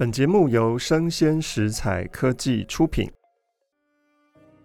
本节目由生鲜食材科技出品。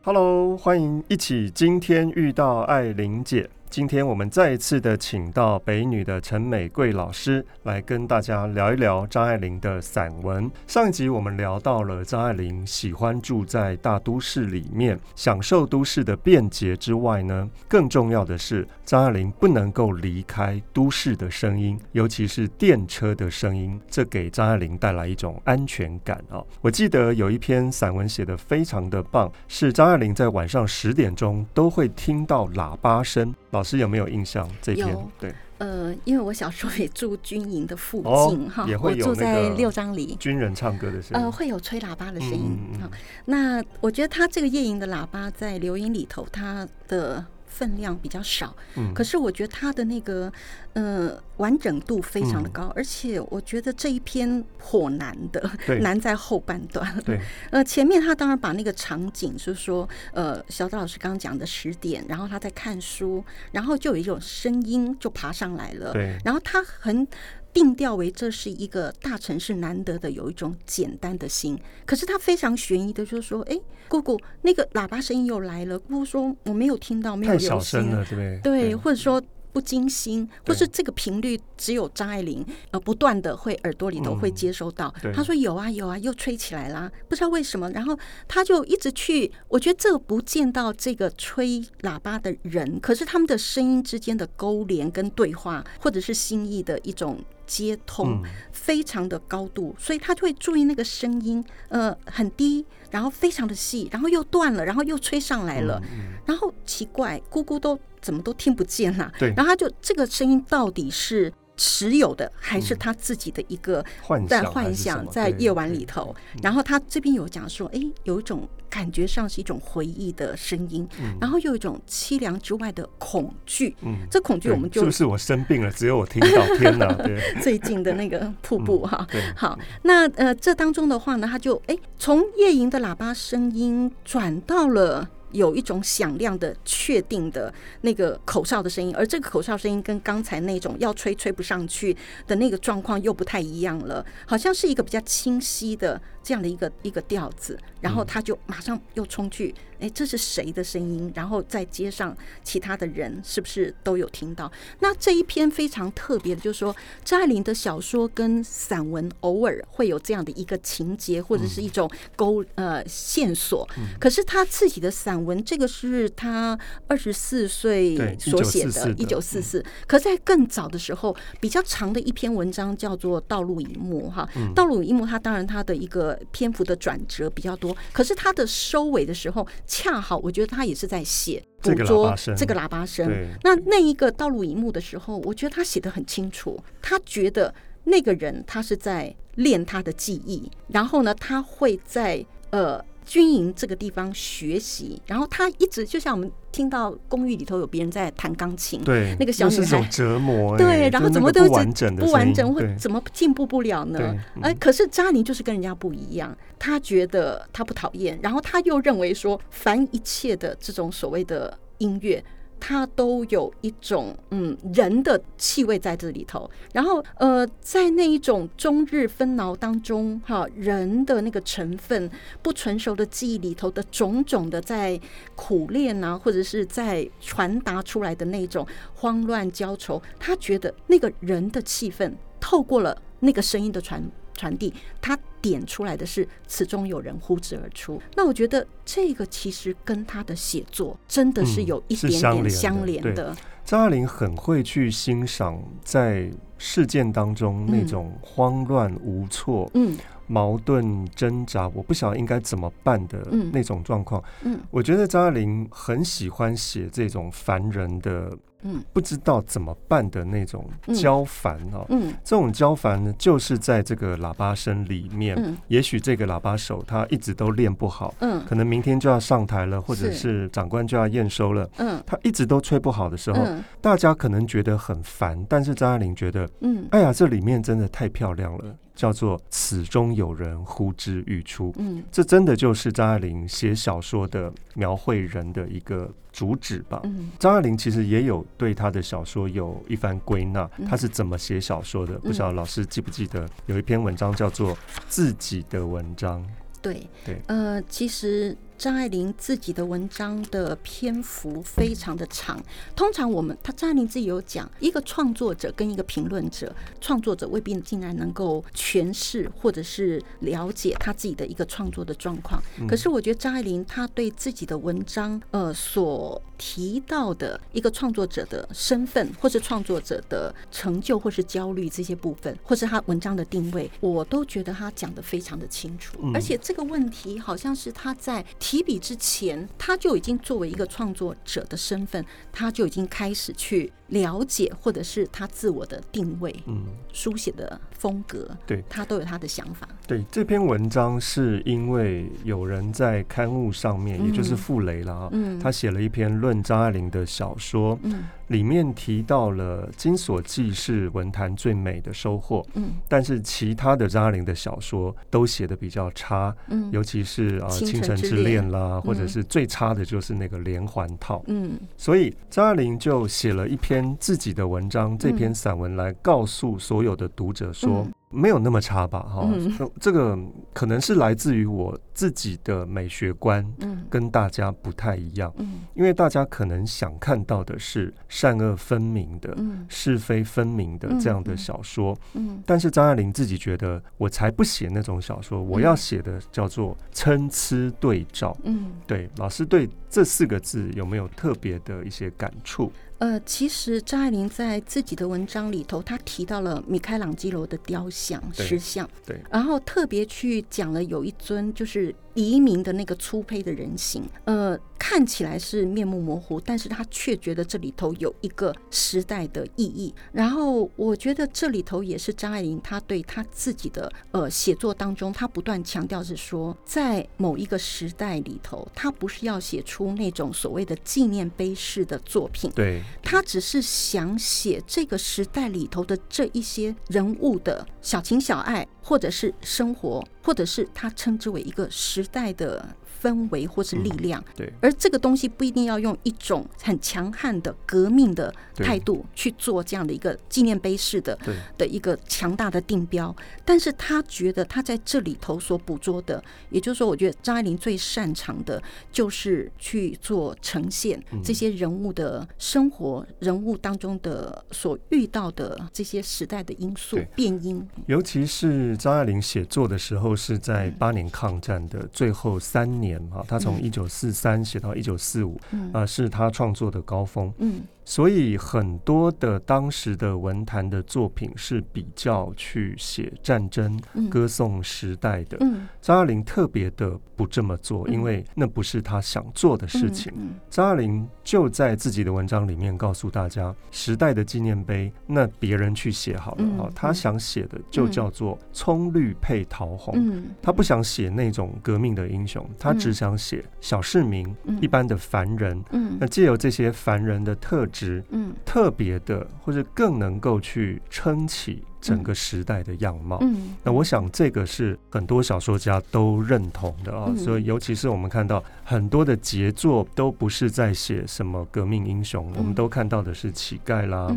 Hello，欢迎一起今天遇到爱玲姐。今天我们再一次的请到北女的陈美桂老师来跟大家聊一聊张爱玲的散文。上一集我们聊到了张爱玲喜欢住在大都市里面，享受都市的便捷之外呢，更重要的是张爱玲不能够离开都市的声音，尤其是电车的声音，这给张爱玲带来一种安全感啊。我记得有一篇散文写得非常的棒，是张爱玲在晚上十点钟都会听到喇叭声。老师有没有印象？这篇有对，呃，因为我小时候也住军营的附近哈，哦，也会有我住在六张里，军人唱歌的声音，呃，会有吹喇叭的声音。嗯嗯好，那我觉得他这个夜营的喇叭在流音里头，它的。分量比较少，嗯，可是我觉得它的那个呃完整度非常的高，嗯，而且我觉得这一篇颇难的，难在后半段。对，呃，前面他当然把那个场景，就是说，呃，小德老师刚刚讲的十点，然后他在看书，然后就有一种声音就爬上来了，对，然后他很。定调为这是一个大城市难得的有一种简单的心，可是他非常悬疑的，就是说，哎，姑姑，那个喇叭声音又来了。姑姑说我没有听到，没有，太小声了，对不对？对，或者说。不惊心，或是这个频率只有张爱玲呃不断的会耳朵里头会接收到。他说有啊有啊，又吹起来啦，不知道为什么。然后他就一直去，我觉得这个不见到这个吹喇叭的人，可是他们的声音之间的勾连跟对话，或者是心意的一种接通，非常的高度，所以他就会注意那个声音，呃很低，然后非常的细，然后又断了，然后又吹上来了，然后奇怪，咕咕都。怎么都听不见啦？对，然后他就这个声音到底是持有的，还是他自己的一个在幻想，在夜晚里头？然后他这边有讲说，哎，有一种感觉上是一种回忆的声音，然后又有一种凄凉之外的恐惧。嗯，这恐惧我们就是不是我生病了，只有我听到 天哪？对，最近的那个瀑布哈。对，好，那呃，这当中的话呢，他就哎，从夜莺的喇叭声音转到了。有一种响亮的、确定的那个口哨的声音，而这个口哨声音跟刚才那种要吹吹不上去的那个状况又不太一样了，好像是一个比较清晰的这样的一个一个调子，然后他就马上又冲去。哎，这是谁的声音？然后在街上，其他的人是不是都有听到？那这一篇非常特别的，就是说张爱玲的小说跟散文偶尔会有这样的一个情节，或者是一种勾呃线索。可是他自己的散文，这个是他二十四岁所写的，一九四四。可在更早的时候，比较长的一篇文章叫做《道路一幕》哈，《道路一幕》它当然它的一个篇幅的转折比较多，可是他的收尾的时候。恰好，我觉得他也是在写捕捉这个喇叭声。那那一个道路一幕的时候，我觉得他写的很清楚。他觉得那个人他是在练他的记忆，然后呢，他会在呃。军营这个地方学习，然后他一直就像我们听到公寓里头有别人在弹钢琴，对，那个小女孩是折磨，对，然后怎么都是不完整，不完整，或怎么进步不了呢？哎、嗯，可是扎尼就是跟人家不一样，他觉得他不讨厌，然后他又认为说，凡一切的这种所谓的音乐。它都有一种嗯人的气味在这里头，然后呃，在那一种终日纷扰当中，哈，人的那个成分不成熟的记忆里头的种种的在苦练啊，或者是在传达出来的那种慌乱焦愁，他觉得那个人的气氛透过了那个声音的传传递，他。点出来的是此中有人呼之而出，那我觉得这个其实跟他的写作真的是有一点点相连的。张爱玲很会去欣赏在事件当中那种慌乱无措、嗯，矛盾挣扎，我不晓得应该怎么办的那种状况。嗯，我觉得张爱玲很喜欢写这种凡人的。嗯，不知道怎么办的那种焦烦哦。嗯，这种焦烦呢，就是在这个喇叭声里面。嗯，也许这个喇叭手他一直都练不好。嗯，可能明天就要上台了，或者是长官就要验收了。嗯，他一直都吹不好的时候，大家可能觉得很烦，但是张爱玲觉得，嗯，哎呀，这里面真的太漂亮了。叫做“此中有人呼之欲出”。嗯，这真的就是张爱玲写小说的描绘人的一个主旨吧。嗯，张爱玲其实也有对她的小说有一番归纳，她是怎么写小说的？嗯、不晓得老师记不记得有一篇文章叫做《自己的文章》。对对，呃，其实。张爱玲自己的文章的篇幅非常的长。通常我们，她张爱玲自己有讲，一个创作者跟一个评论者，创作者未必竟然能够诠释或者是了解他自己的一个创作的状况。可是我觉得张爱玲她对自己的文章，呃，所提到的一个创作者的身份，或是创作者的成就，或是焦虑这些部分，或是他文章的定位，我都觉得他讲得非常的清楚。而且这个问题好像是他在。提笔之前，他就已经作为一个创作者的身份，他就已经开始去了解，或者是他自我的定位，嗯，书写的风格，对，他都有他的想法。对，这篇文章是因为有人在刊物上面，也就是傅雷了啊，嗯，他写了一篇论张爱玲的小说，嗯。里面提到了《金锁记》是文坛最美的收获，嗯，但是其他的张爱玲的小说都写的比较差，嗯，尤其是啊《倾城之恋》啦，或者是最差的就是那个连环套，嗯，所以张爱玲就写了一篇自己的文章，这篇散文来告诉所有的读者说。没有那么差吧，哈、嗯，这个可能是来自于我自己的美学观，嗯。跟大家不太一样，嗯，因为大家可能想看到的是善恶分明的，嗯，是非分明的这样的小说，嗯，但是张爱玲自己觉得，我才不写那种小说，我要写的叫做参差对照，嗯，对，老师对这四个字有没有特别的一些感触？呃，其实张爱玲在自己的文章里头，她提到了米开朗基罗的雕像、石像，对，然后特别去讲了有一尊就是。黎明的那个粗胚的人形，呃，看起来是面目模糊，但是他却觉得这里头有一个时代的意义。然后我觉得这里头也是张爱玲她对她自己的呃写作当中，她不断强调是说，在某一个时代里头，她不是要写出那种所谓的纪念碑式的作品，对，她只是想写这个时代里头的这一些人物的小情小爱，或者是生活，或者是他称之为一个时代的。氛围或是力量，嗯，对，而这个东西不一定要用一种很强悍的革命的态度去做这样的一个纪念碑式的的一个强大的定标，但是他觉得他在这里头所捕捉的，也就是说，我觉得张爱玲最擅长的就是去做呈现这些人物的生活，人物当中的所遇到的这些时代的因素变因，尤其是张爱玲写作的时候是在八年抗战的最后三年。啊，他从一九四三写到一九四五，啊，是他创作的高峰。嗯。所以很多的当时的文坛的作品是比较去写战争、歌颂时代的。张爱玲特别的不这么做，因为那不是他想做的事情。张爱玲就在自己的文章里面告诉大家，时代的纪念碑，那别人去写好了啊。他想写的就叫做葱绿配桃红。他不想写那种革命的英雄，他只想写小市民、一般的凡人。那借由这些凡人的特质，嗯，特别的，或者更能够去撑起。整个时代的样貌，嗯，那我想这个是很多小说家都认同的啊，所以尤其是我们看到很多的杰作都不是在写什么革命英雄，我们都看到的是乞丐啦，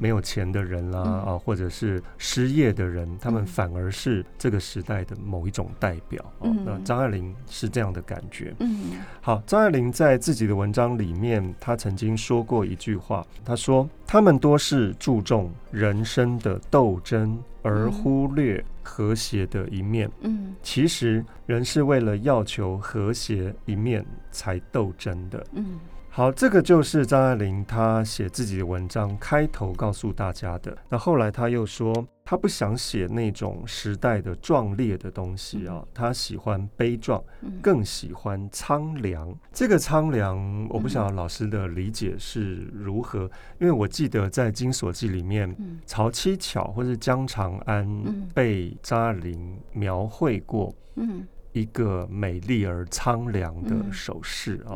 没有钱的人啦，啊，或者是失业的人，他们反而是这个时代的某一种代表啊。那张爱玲是这样的感觉，嗯，好，张爱玲在自己的文章里面，她曾经说过一句话，她说。他们多是注重人生的斗争，而忽略和谐的一面。嗯，其实人是为了要求和谐一面才斗争的。嗯。好，这个就是张爱玲她写自己的文章开头告诉大家的。那后来她又说，她不想写那种时代的壮烈的东西啊，她喜欢悲壮，更喜欢苍凉。这个苍凉，我不晓得老师的理解是如何，因为我记得在《金锁记》里面，曹七巧或是江长安被张爱玲描绘过。嗯。一个美丽而苍凉的手势啊。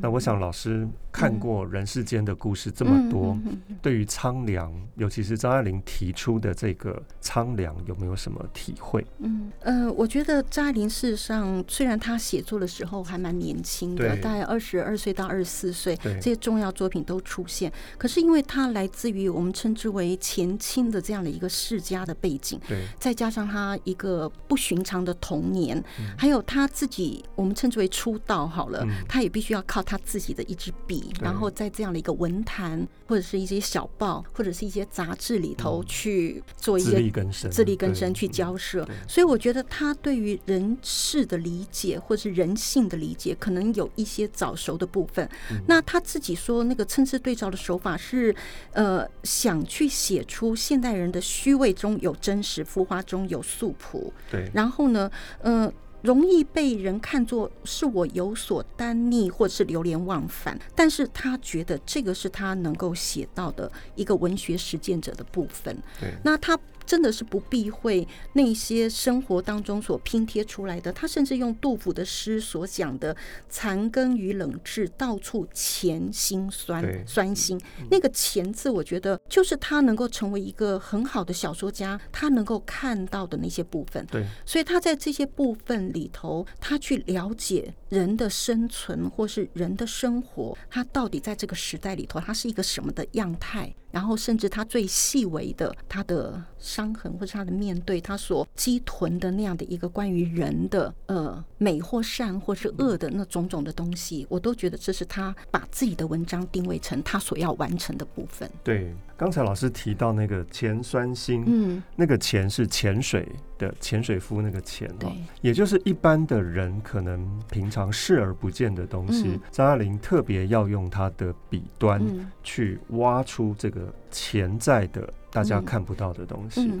那我想老师看过人世间的故事这么多，对于苍凉，尤其是张爱玲提出的这个苍凉，有没有什么体会？嗯呃，我觉得张爱玲事实上，虽然她写作的时候还蛮年轻的，大概二十二岁到二十四岁，这些重要作品都出现。可是因为她来自于我们称之为前清的这样的一个世家的背景，对，再加上她一个不寻常的童年。嗯还有他自己，我们称之为出道好了，嗯、他也必须要靠他自己的一支笔，然后在这样的一个文坛或者是一些小报或者是一些杂志里头去做一些自力更生，自力更生去交涉。所以我觉得他对于人事的理解或者是人性的理解，可能有一些早熟的部分。嗯、那他自己说，那个参差对照的手法是，呃，想去写出现代人的虚伪中有真实，浮华中有素朴。对，然后呢，呃。容易被人看作是我有所耽溺，或者是流连忘返，但是他觉得这个是他能够写到的一个文学实践者的部分。对，那他。真的是不避讳那些生活当中所拼贴出来的，他甚至用杜甫的诗所讲的“残羹与冷炙，到处潜心酸对酸辛”，那个“潜”字，我觉得就是他能够成为一个很好的小说家，他能够看到的那些部分。对，所以他在这些部分里头，他去了解人的生存或是人的生活，他到底在这个时代里头，他是一个什么的样态。然后，甚至他最细微的他的伤痕，或者他的面对，他所积囤的那样的一个关于人的呃美或善或是恶的那种种的东西，我都觉得这是他把自己的文章定位成他所要完成的部分。对，刚才老师提到那个钱酸辛，嗯，那个钱是潜水的潜水夫那个潜哦，也就是一般的人可能平常视而不见的东西，嗯、张爱玲特别要用她的笔端去挖出这个。潜在的大家看不到的东西，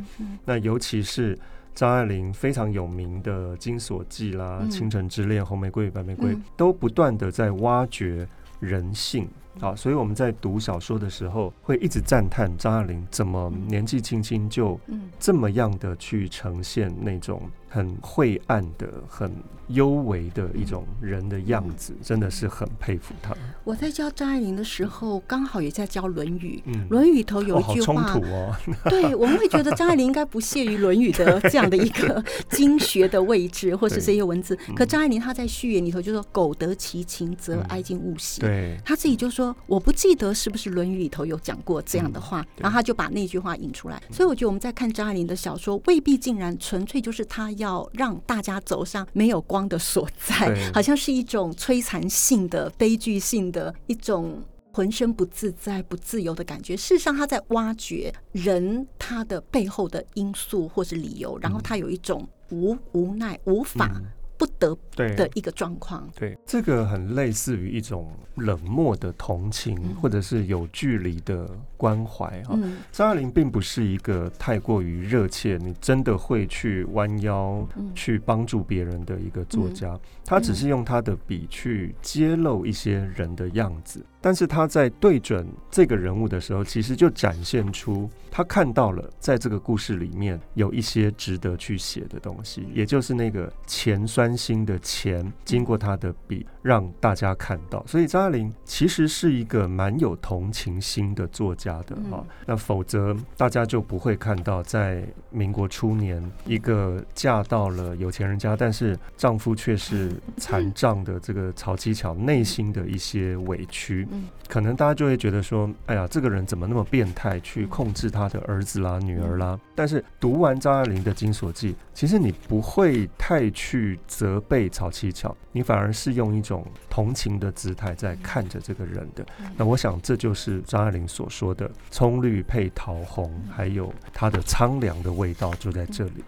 那尤其是张爱玲非常有名的《金锁记》啦，嗯《倾城之恋》《红玫瑰与白玫瑰》，嗯、都不断的在挖掘人性。好，所以我们在读小说的时候，会一直赞叹张爱玲怎么年纪轻轻就这么样的去呈现那种很晦暗的、很幽微的一种人的样子，真的是很佩服她。我在教张爱玲的时候，刚好也在教《论语》。嗯，《论语》头有一句话，哦，冲突哦。对，我们会觉得张爱玲应该不屑于《论语》的这样的一个经学的位置，或是这些文字。可张爱玲她在序言里头就说：“苟得其情，则哀今勿喜。”对，她自己就说。我不记得是不是《论语》里头有讲过这样的话，嗯、然后他就把那句话引出来。所以我觉得我们在看张爱玲的小说，未必竟然纯粹就是他要让大家走上没有光的所在，好像是一种摧残性的、悲剧性的一种浑身不自在、不自由的感觉。事实上，他在挖掘人他的背后的因素或是理由，然后他有一种无无奈、无法。嗯不得的一个状况，对，这个很类似于一种冷漠的同情，嗯、或者是有距离的关怀哈。张爱玲并不是一个太过于热切，你真的会去弯腰去帮助别人的一个作家，他、嗯、只是用他的笔去揭露一些人的样子。但是他在对准这个人物的时候，其实就展现出他看到了，在这个故事里面有一些值得去写的东西，也就是那个钱酸心的钱，经过他的笔让大家看到。所以张爱玲其实是一个蛮有同情心的作家的哈。那否则大家就不会看到在民国初年一个嫁到了有钱人家，但是丈夫却是残障的这个曹七巧内心的一些委屈。嗯，可能大家就会觉得说，哎呀，这个人怎么那么变态，去控制他的儿子啦、女儿啦？但是读完张爱玲的《金锁记》，其实你不会太去责备曹七巧，你反而是用一种同情的姿态在看着这个人的。那我想，这就是张爱玲所说的葱绿配桃红，还有它的苍凉的味道，就在这里。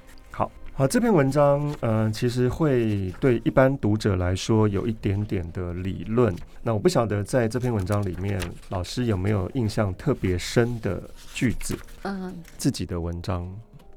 好，这篇文章，嗯、呃，其实会对一般读者来说有一点点的理论。那我不晓得在这篇文章里面，老师有没有印象特别深的句子？嗯，自己的文章。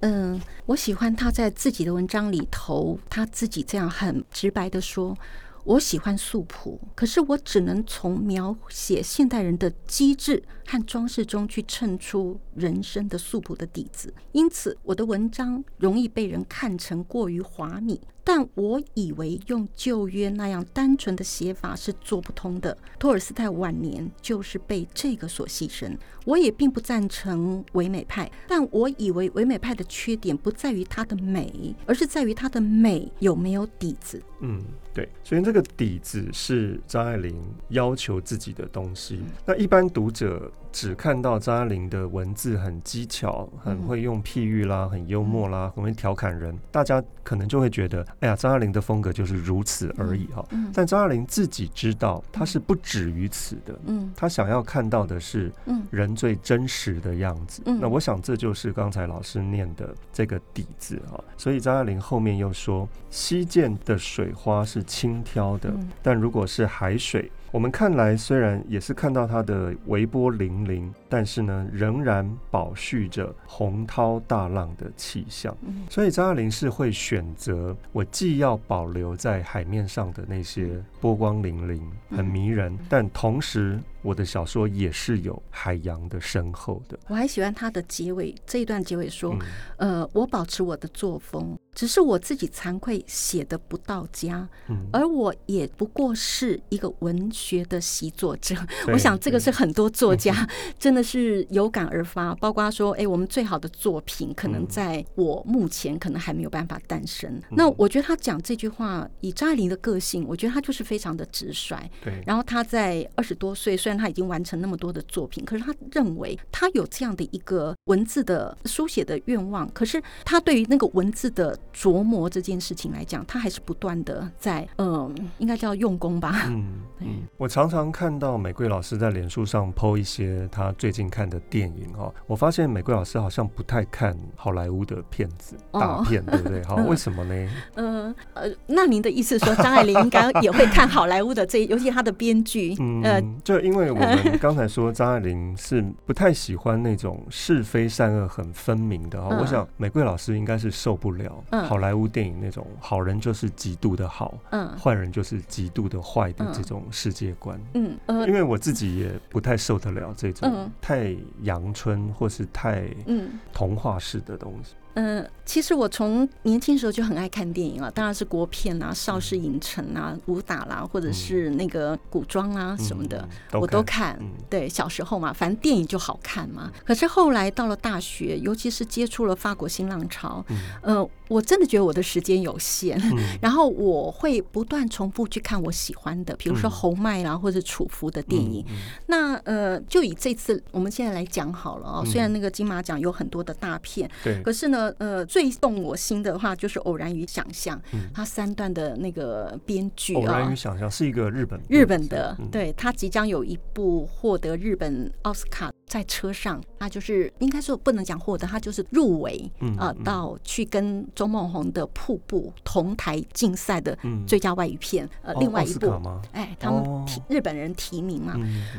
嗯，我喜欢他在自己的文章里头，他自己这样很直白的说：“我喜欢素朴，可是我只能从描写现代人的机智和装饰中去衬出人生的素朴的底子，因此我的文章容易被人看成过于华丽。但我以为用旧约那样单纯的写法是做不通的。托尔斯泰晚年就是被这个所牺牲。我也并不赞成唯美派，但我以为唯美派的缺点不在于它的美，而是在于它的美有没有底子。嗯，对，所以这个底子是张爱玲要求自己的东西。那一般读者只看到张爱玲的文字很技巧，很会用譬喻啦，很幽默啦，很会调侃人，大家可能就会觉得，哎呀，张爱玲的风格就是如此而已哈。但张爱玲自己知道，她是不止于此的。嗯，她想要看到的是，嗯，人最真实的样子。那我想这就是刚才老师念的这个底子哈。所以张爱玲后面又说，西涧的水。花是轻佻的，但如果是海水，我们看来虽然也是看到它的微波粼粼，但是呢，仍然保续着洪涛大浪的气象。所以张爱玲是会选择，我既要保留在海面上的那些波光粼粼，很迷人，但同时。我的小说也是有海洋的深厚的。我还喜欢它的结尾这一段结尾说：“嗯、呃，我保持我的作风，只是我自己惭愧写的不到家，嗯、而我也不过是一个文学的习作者。”我想这个是很多作家 真的是有感而发，嗯、包括说：“哎，我们最好的作品可能在我目前可能还没有办法诞生。嗯”那我觉得他讲这句话，以张爱玲的个性，我觉得他就是非常的直率。对，然后他在二十多岁，虽然他已经完成那么多的作品，可是他认为他有这样的一个文字的书写的愿望。可是他对于那个文字的琢磨这件事情来讲，他还是不断的在嗯，应该叫用功吧。嗯 嗯，我常常看到玫瑰老师在脸书上 po 一些他最近看的电影哈，我发现玫瑰老师好像不太看好莱坞的片子大片，对不对？哈，为什么呢？嗯 呃，那您的意思说张爱玲应该也会看好莱坞的这，尤其他的编剧，呃，就因为。我们刚才说张爱玲是不太喜欢那种是非善恶很分明的哈，我想玫瑰老师应该是受不了好莱坞电影那种好人就是极度的好，坏人就是极度的坏的这种世界观。嗯，因为我自己也不太受得了这种太阳春或是太童话式的东西。嗯，其实我从年轻时候就很爱看电影啊，当然是国片啊、邵氏影城啊、武打啦，或者是那个古装啊什么的，嗯嗯、都我都看。嗯、对，小时候嘛，反正电影就好看嘛。可是后来到了大学，尤其是接触了法国新浪潮，嗯、呃，我真的觉得我的时间有限，嗯、然后我会不断重复去看我喜欢的，比如说侯麦啦或者楚服的电影。那呃，就以这次我们现在来讲好了啊、哦，虽然那个金马奖有很多的大片，对、嗯，可是呢。呃，最动我心的话就是《偶然与想象》，嗯，他三段的那个编剧啊，《偶然与想象》是一个日本日本的，嗯、对，他即将有一部获得日本奥斯卡，在车上，他就是应该说不能讲获得，他就是入围啊、呃，到去跟周梦红的《瀑布》同台竞赛的最佳外语片，呃，另外一部，哎，他们提日本人提名嘛。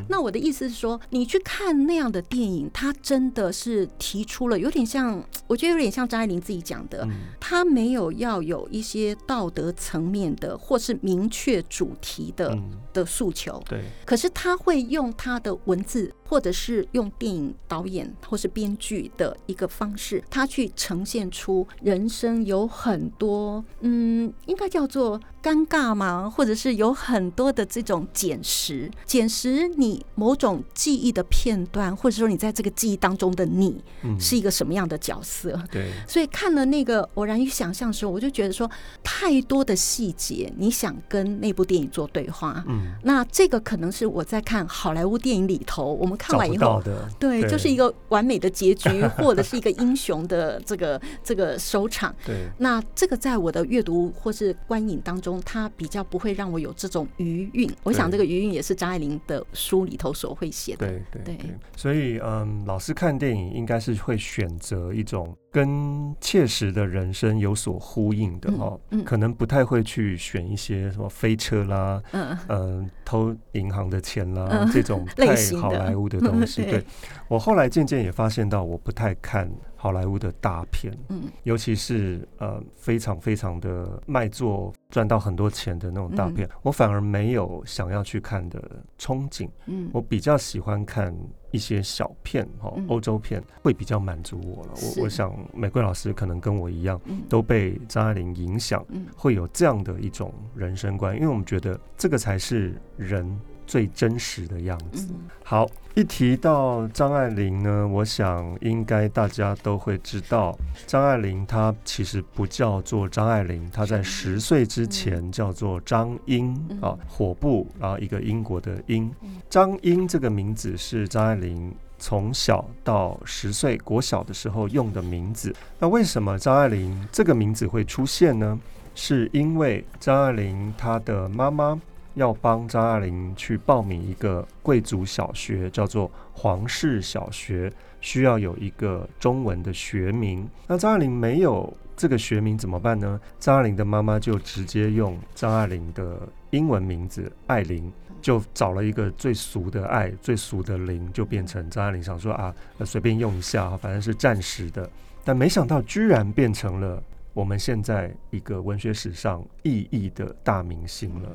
那我的意思是说，你去看那样的电影，他真的是提出了有点像，我觉得有点。像张爱玲自己讲的，他没有要有一些道德层面的或是明确主题的的诉求，对。可是他会用他的文字，或者是用电影导演或是编剧的一个方式，他去呈现出人生有很多，嗯，应该叫做尴尬吗？或者是有很多的这种捡拾，捡拾你某种记忆的片段，或者说你在这个记忆当中的你是一个什么样的角色？对。所以看了那个偶然与想象的时候，我就觉得说太多的细节，你想跟那部电影做对话。嗯，那这个可能是我在看好莱坞电影里头，我们看完以后，对，就是一个完美的结局，或者是一个英雄的这个这个收场。对，那这个在我的阅读或是观影当中，它比较不会让我有这种余韵。我想这个余韵也是张爱玲的书里头所会写的。对对对，所以嗯，老师看电影应该是会选择一种跟切实的人生有所呼应的哦，嗯嗯、可能不太会去选一些什么飞车啦，嗯、呃，偷银行的钱啦、嗯、这种太好莱坞的 东西。对，对我后来渐渐也发现到，我不太看。好莱坞的大片，嗯，尤其是呃非常非常的卖座赚到很多钱的那种大片，嗯，我反而没有想要去看的憧憬。嗯，我比较喜欢看一些小片哈，欧洲片会比较满足我了。我我想玫瑰老师可能跟我一样，都被张爱玲影响，会有这样的一种人生观，因为我们觉得这个才是人。最真实的样子。好，一提到张爱玲呢，我想应该大家都会知道，张爱玲她其实不叫做张爱玲，她在十岁之前叫做张英啊，火部，然后一个英国的英。张英这个名字是张爱玲从小到十岁国小的时候用的名字。那为什么张爱玲这个名字会出现呢？是因为张爱玲她的妈妈。要帮张爱玲去报名一个贵族小学，叫做皇室小学，需要有一个中文的学名。那张爱玲没有这个学名怎么办呢？张爱玲的妈妈就直接用张爱玲的英文名字爱玲，就找了一个最俗的爱，最俗的玲，就变成张爱玲。想说啊，随便用一下，反正是暂时的。但没想到，居然变成了我们现在一个文学史上意义的大明星了。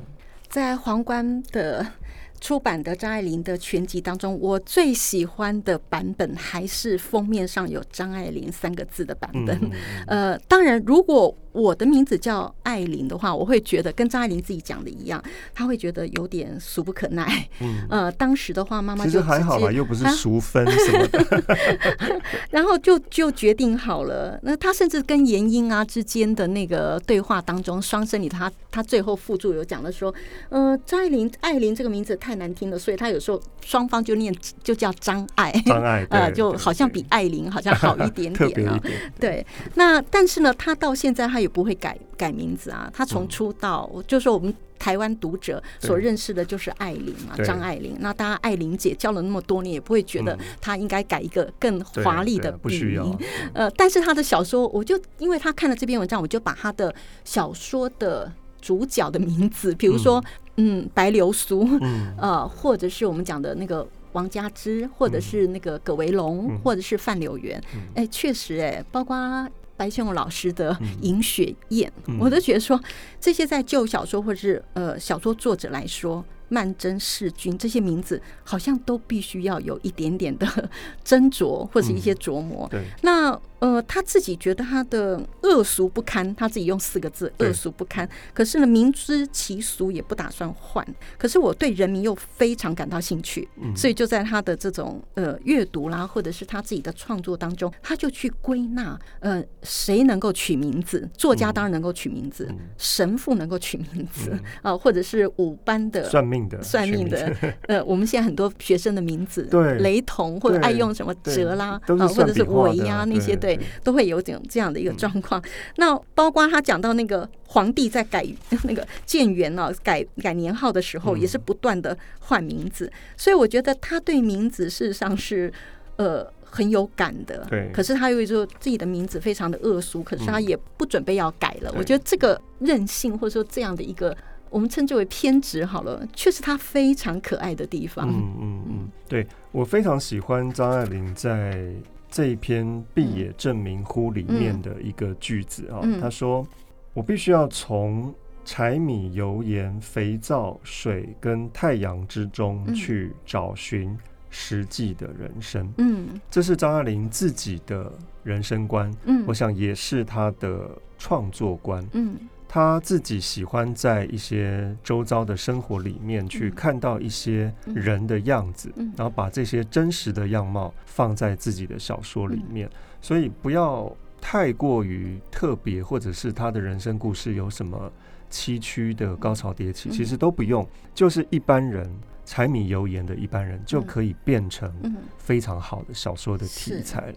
在皇冠的出版的张爱玲的全集当中，我最喜欢的版本还是封面上有张爱玲三个字的版本。嗯、呃，当然，如果我的名字叫艾琳的话，我会觉得跟张爱玲自己讲的一样，她会觉得有点俗不可耐。嗯，呃，当时的话，妈妈就其实还好吧，又不是淑芬什么的。然后就就决定好了。那她甚至跟严英啊之间的那个对话当中，双生里她她最后附注有讲的说，呃，张爱玲爱玲这个名字太难听了，所以她有时候双方就念就叫张爱，张爱，呃，就好像比爱玲好像好一点点啊。对，那但是呢，她到现在她。也不会改改名字啊！他从出道，嗯、就是说我们台湾读者所认识的就是艾琳嘛，张爱玲。那大家艾琳姐教了那么多年，也不会觉得她应该改一个更华丽的笔名。呃，但是他的小说，我就因为他看了这篇文章，我就把他的小说的主角的名字，比如说，嗯，嗯，白流苏，嗯，呃，或者是我们讲的那个王佳芝，或者是那个葛维龙，嗯、或者是范柳园。哎、嗯，确实，哎，包括。白先勇老师的《饮雪宴》，嗯，我都觉得说，这些在旧小说或者是呃小说作者来说。曼桢、世君这些名字好像都必须要有一点点的斟酌或者一些琢磨。嗯、对，那呃，他自己觉得他的恶俗不堪，他自己用四个字“恶俗不堪”。可是呢，明知其俗也不打算换。可是我对人民又非常感到兴趣，嗯、所以就在他的这种呃阅读啦，或者是他自己的创作当中，他就去归纳呃谁能够取名字？作家当然能够取名字，嗯、神父能够取名字啊、嗯呃，或者是五班的算命的。算命的，呃，我们现在很多学生的名字，对，雷同或者爱用什么哲啦，啊，或者是维呀那些，对，都会有这种这样的一个状况。那包括他讲到那个皇帝在改那个建元啊，改改年号的时候，也是不断的换名字，所以我觉得他对名字事实上是呃很有感的。对，可是他又说自己的名字非常的恶俗，可是他也不准备要改了。我觉得这个任性或者说这样的一个。我们称之为偏执好了，却是他非常可爱的地方。嗯嗯嗯，对，我非常喜欢张爱玲在这一篇《毕也证明乎》里面的一个句子啊，他、嗯、说：“我必须要从柴米油盐、肥皂水跟太阳之中去找寻实际的人生。”嗯，这是张爱玲自己的人生观。嗯，我想也是他的创作观。嗯。他自己喜欢在一些周遭的生活里面去看到一些人的样子，然后把这些真实的样貌放在自己的小说里面。所以不要太过于特别，或者是他的人生故事有什么崎岖的高潮迭起，其实都不用，就是一般人柴米油盐的一般人就可以变成非常好的小说的题材了。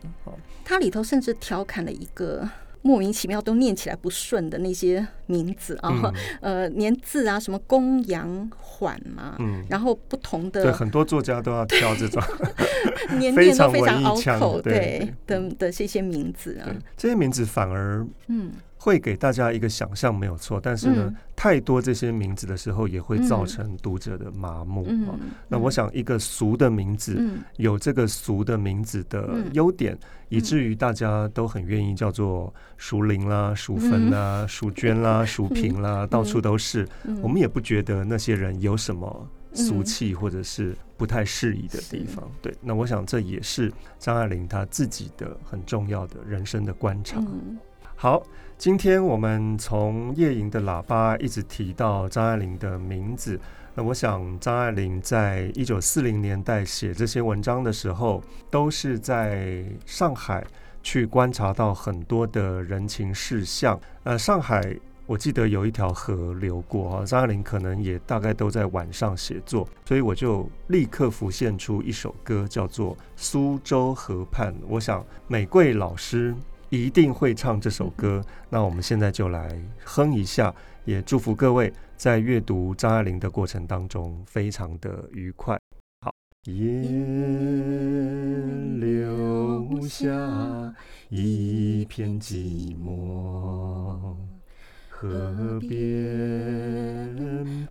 他里头甚至调侃了一个。莫名其妙都念起来不顺的那些名字啊，嗯、呃，连字啊，什么公羊缓嘛，嗯，然后不同的，对，很多作家都要挑这种，念念都非常拗口，对。的的这些名字啊，这些名字反而嗯会给大家一个想象没有错，但是呢，嗯、太多这些名字的时候，也会造成读者的麻木、嗯啊、那我想，一个俗的名字、嗯、有这个俗的名字的优点，嗯、以至于大家都很愿意叫做熟林啦、熟芬啦、熟娟啦、熟平啦，到处都是。嗯、我们也不觉得那些人有什么俗气或者是不太适宜的地方。嗯、对，那我想这也是张爱玲她自己的很重要的人生的观察。嗯、好。今天我们从夜莺的喇叭一直提到张爱玲的名字，那我想张爱玲在一九四零年代写这些文章的时候，都是在上海去观察到很多的人情世相。呃，上海我记得有一条河流过啊，张爱玲可能也大概都在晚上写作，所以我就立刻浮现出一首歌，叫做《苏州河畔》。我想美桂老师。一定会唱这首歌，那我们现在就来哼一下，也祝福各位在阅读张爱玲的过程当中非常的愉快。好，夜留下一片寂寞，河边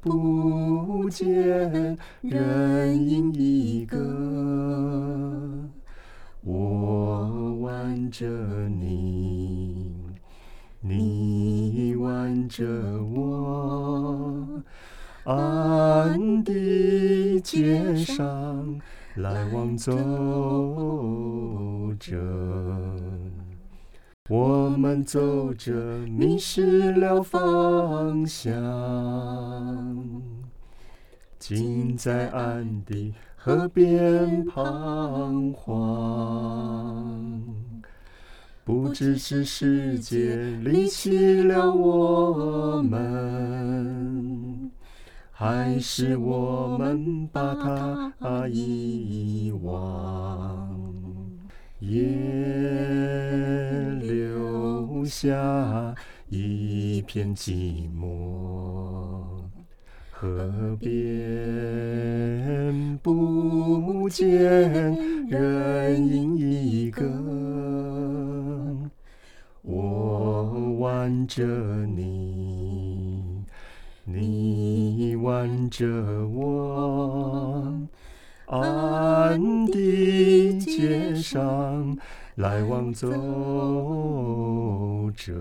不见人影一个。我挽着你，你挽着我，安的街上来往走着，我们走着迷失了方向，尽在安的。河边彷徨，不知是世界离弃了我们，还是我们把它遗忘。夜留下一片寂寞。河边不见人影一个，我挽着你，你挽着我，安的街上来往走着。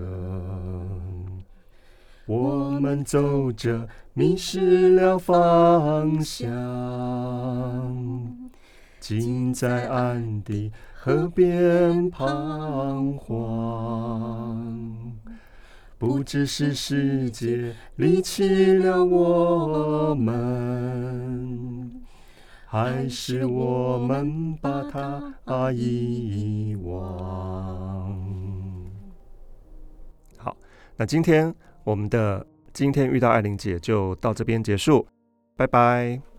我们走着，迷失了方向，竟在安的河边彷徨。不知是世界离弃了我们，还是我们把它遗忘。好，那今天。我们的今天遇到艾玲姐就到这边结束，拜拜。